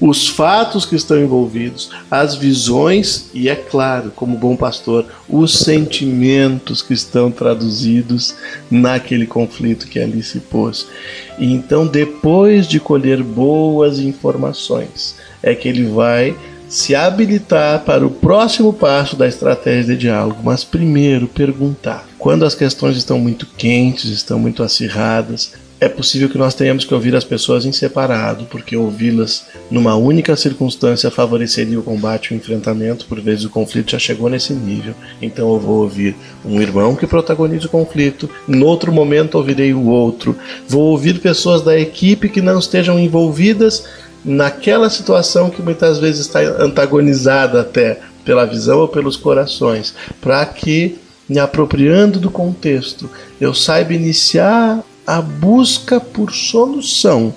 os fatos que estão envolvidos, as visões e, é claro, como bom pastor, os sentimentos que estão traduzidos naquele conflito que ali se pôs. E então, depois de colher boas informações, é que ele vai se habilitar para o próximo passo da estratégia de diálogo, mas primeiro perguntar. Quando as questões estão muito quentes, estão muito acirradas, é possível que nós tenhamos que ouvir as pessoas em separado, porque ouvi-las numa única circunstância favoreceria o combate e o enfrentamento, por vezes o conflito já chegou nesse nível. Então eu vou ouvir um irmão que protagoniza o conflito, no outro momento ouvirei o outro. Vou ouvir pessoas da equipe que não estejam envolvidas naquela situação que muitas vezes está antagonizada até pela visão ou pelos corações, para que me apropriando do contexto, eu saiba iniciar a busca por solução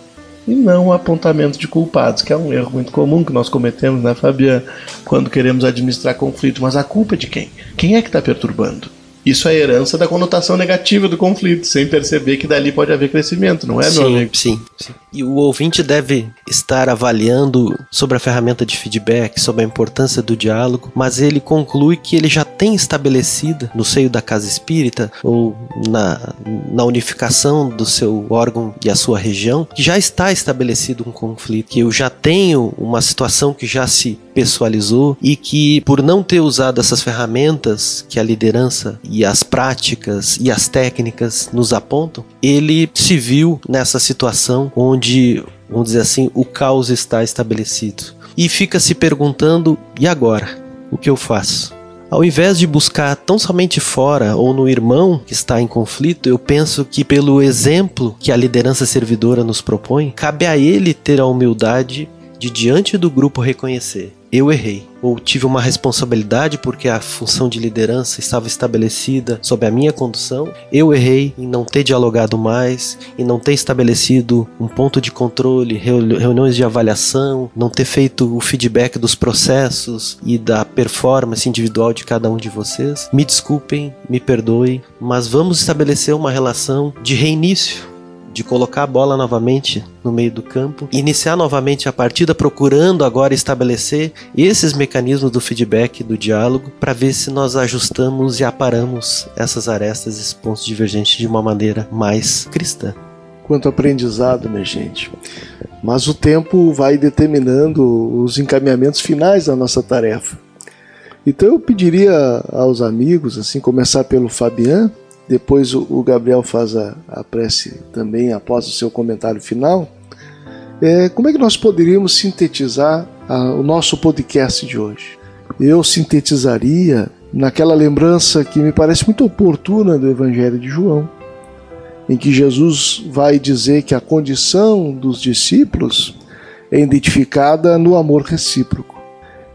e não o apontamento de culpados, que é um erro muito comum que nós cometemos, né, Fabiana, quando queremos administrar conflito. Mas a culpa é de quem? Quem é que está perturbando? Isso é herança da conotação negativa do conflito, sem perceber que dali pode haver crescimento, não é, sim, meu amigo? Sim, sim. E o ouvinte deve estar avaliando sobre a ferramenta de feedback, sobre a importância do diálogo, mas ele conclui que ele já tem estabelecida no seio da casa espírita ou na, na unificação do seu órgão e a sua região, que já está estabelecido um conflito, que eu já tenho uma situação que já se pessoalizou e que por não ter usado essas ferramentas que a liderança e as práticas e as técnicas nos apontam, ele se viu nessa situação onde, vamos dizer assim, o caos está estabelecido. E fica se perguntando: e agora? O que eu faço? Ao invés de buscar tão somente fora ou no irmão que está em conflito, eu penso que, pelo exemplo que a liderança servidora nos propõe, cabe a ele ter a humildade de, diante do grupo, reconhecer: eu errei. Ou tive uma responsabilidade porque a função de liderança estava estabelecida sob a minha condução. Eu errei em não ter dialogado mais, em não ter estabelecido um ponto de controle, reuniões de avaliação, não ter feito o feedback dos processos e da performance individual de cada um de vocês. Me desculpem, me perdoem, mas vamos estabelecer uma relação de reinício de colocar a bola novamente no meio do campo, iniciar novamente a partida procurando agora estabelecer esses mecanismos do feedback, do diálogo, para ver se nós ajustamos e aparamos essas arestas, esses pontos divergentes de uma maneira mais cristã. Quanto aprendizado, minha gente. Mas o tempo vai determinando os encaminhamentos finais da nossa tarefa. Então eu pediria aos amigos, assim, começar pelo Fabian, depois o, Gabriel faz a, a prece também após o seu comentário final. É, como é que nós poderíamos sintetizar a, o nosso podcast de hoje? Eu sintetizaria naquela lembrança que me parece muito oportuna do Evangelho de João, em que Jesus vai dizer que a condição dos discípulos é identificada no amor recíproco,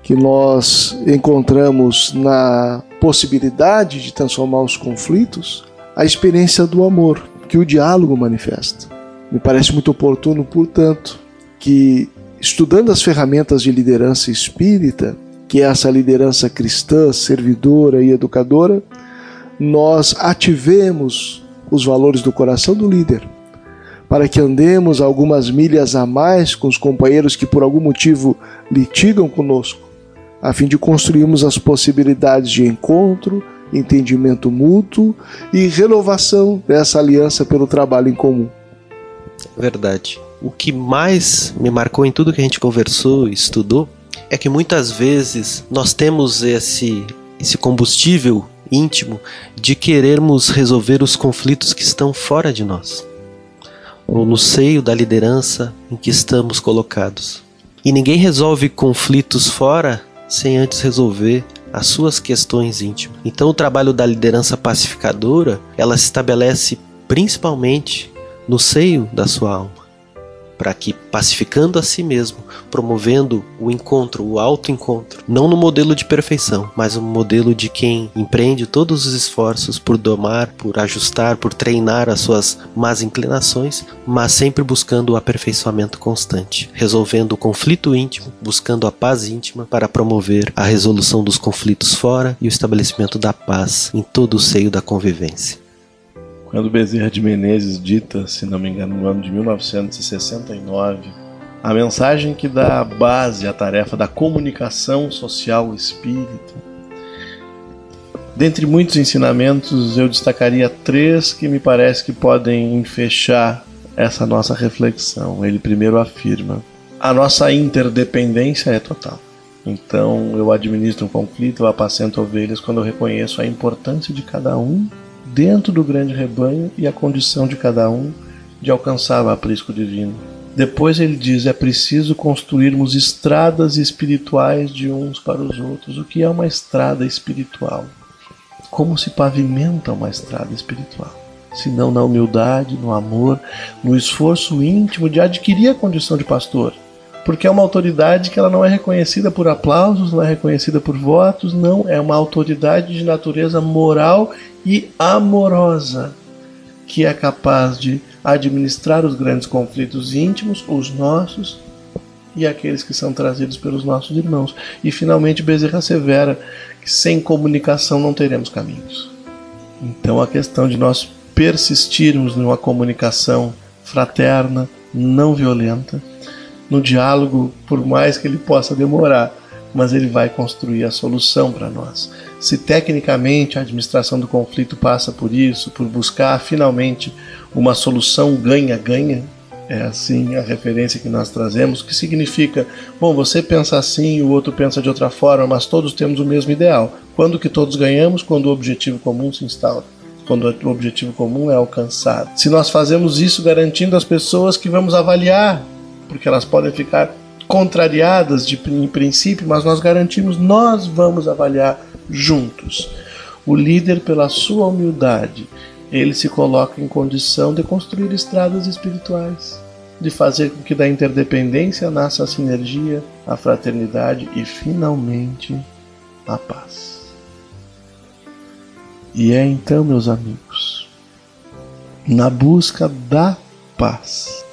que nós encontramos na possibilidade de transformar os conflitos, a experiência do amor que o diálogo manifesta. Me parece muito oportuno, portanto, que estudando as ferramentas de liderança espírita, que é essa liderança cristã, servidora e educadora, nós ativemos os valores do coração do líder, para que andemos algumas milhas a mais com os companheiros que por algum motivo litigam conosco, a fim de construirmos as possibilidades de encontro, entendimento mútuo e renovação dessa aliança pelo trabalho em comum. Verdade. O que mais me marcou em tudo que a gente conversou e estudou é que muitas vezes nós temos esse, esse combustível íntimo de querermos resolver os conflitos que estão fora de nós, ou no seio da liderança em que estamos colocados. E ninguém resolve conflitos fora sem antes resolver as suas questões íntimas. Então o trabalho da liderança pacificadora, ela se estabelece principalmente no seio da sua alma para que, pacificando a si mesmo, promovendo o encontro, o autoencontro, não no modelo de perfeição, mas no modelo de quem empreende todos os esforços por domar, por ajustar, por treinar as suas más inclinações, mas sempre buscando o aperfeiçoamento constante, resolvendo o conflito íntimo, buscando a paz íntima para promover a resolução dos conflitos fora e o estabelecimento da paz em todo o seio da convivência. Quando Bezerra de Menezes dita, se não me engano, no ano de 1969, a mensagem que dá base à tarefa da comunicação social espírita. Dentre muitos ensinamentos, eu destacaria três que me parece que podem fechar essa nossa reflexão. Ele primeiro afirma: a nossa interdependência é total. Então, eu administro um conflito, eu apacento ovelhas quando eu reconheço a importância de cada um dentro do grande rebanho e a condição de cada um de alcançar o aprisco divino. Depois ele diz: é preciso construirmos estradas espirituais de uns para os outros. O que é uma estrada espiritual? Como se pavimenta uma estrada espiritual? Se não na humildade, no amor, no esforço íntimo de adquirir a condição de pastor. Porque é uma autoridade que ela não é reconhecida por aplausos, não é reconhecida por votos, não, é uma autoridade de natureza moral e amorosa, que é capaz de administrar os grandes conflitos íntimos, os nossos e aqueles que são trazidos pelos nossos irmãos. E finalmente Bezerra severa que sem comunicação não teremos caminhos. Então a questão de nós persistirmos numa comunicação fraterna, não violenta, no diálogo, por mais que ele possa demorar, mas ele vai construir a solução para nós. Se tecnicamente a administração do conflito passa por isso, por buscar finalmente uma solução ganha-ganha, é assim a referência que nós trazemos, que significa, bom, você pensa assim, o outro pensa de outra forma, mas todos temos o mesmo ideal. Quando que todos ganhamos? Quando o objetivo comum se instaura. Quando o objetivo comum é alcançado. Se nós fazemos isso garantindo às pessoas que vamos avaliar, porque elas podem ficar contrariadas de, em princípio, mas nós garantimos, nós vamos avaliar juntos. O líder, pela sua humildade, ele se coloca em condição de construir estradas espirituais. de fazer com que da interdependência nasça a sinergia, a fraternidade e finalmente a paz. E é então, meus amigos, na busca da paz,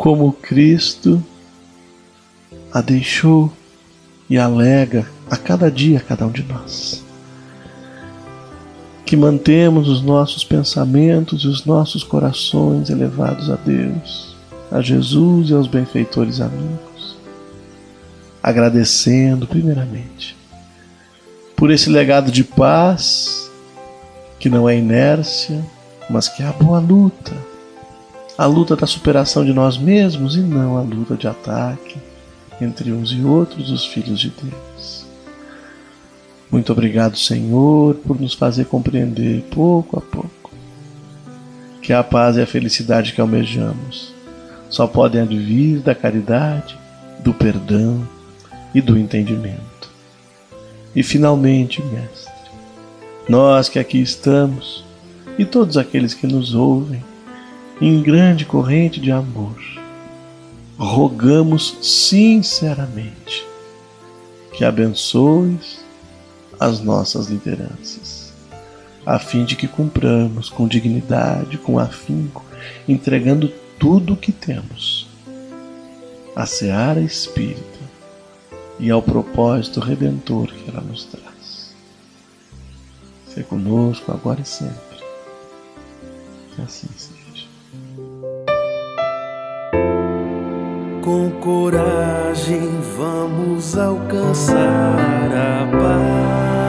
como Cristo a deixou e alega a cada dia a cada um de nós. Que mantemos os nossos pensamentos e os nossos corações elevados a Deus, a Jesus e aos benfeitores amigos, agradecendo primeiramente por esse legado de paz que não é inércia, mas que é a boa luta, a luta da superação de nós mesmos e não a luta de ataque entre uns e outros, os filhos de Deus. Muito obrigado, Senhor, por nos fazer compreender pouco a pouco que a paz e a felicidade que almejamos só podem advir da caridade, do perdão e do entendimento. E finalmente, Mestre, nós que aqui estamos e todos aqueles que nos ouvem, em grande corrente de amor, rogamos sinceramente que abençoes as nossas lideranças, a fim de que cumpramos com dignidade, com afinco, entregando tudo o que temos à seara espírita e ao propósito redentor que ela nos traz. Ser conosco agora e sempre. Que assim seja. Com coragem vamos alcançar a paz.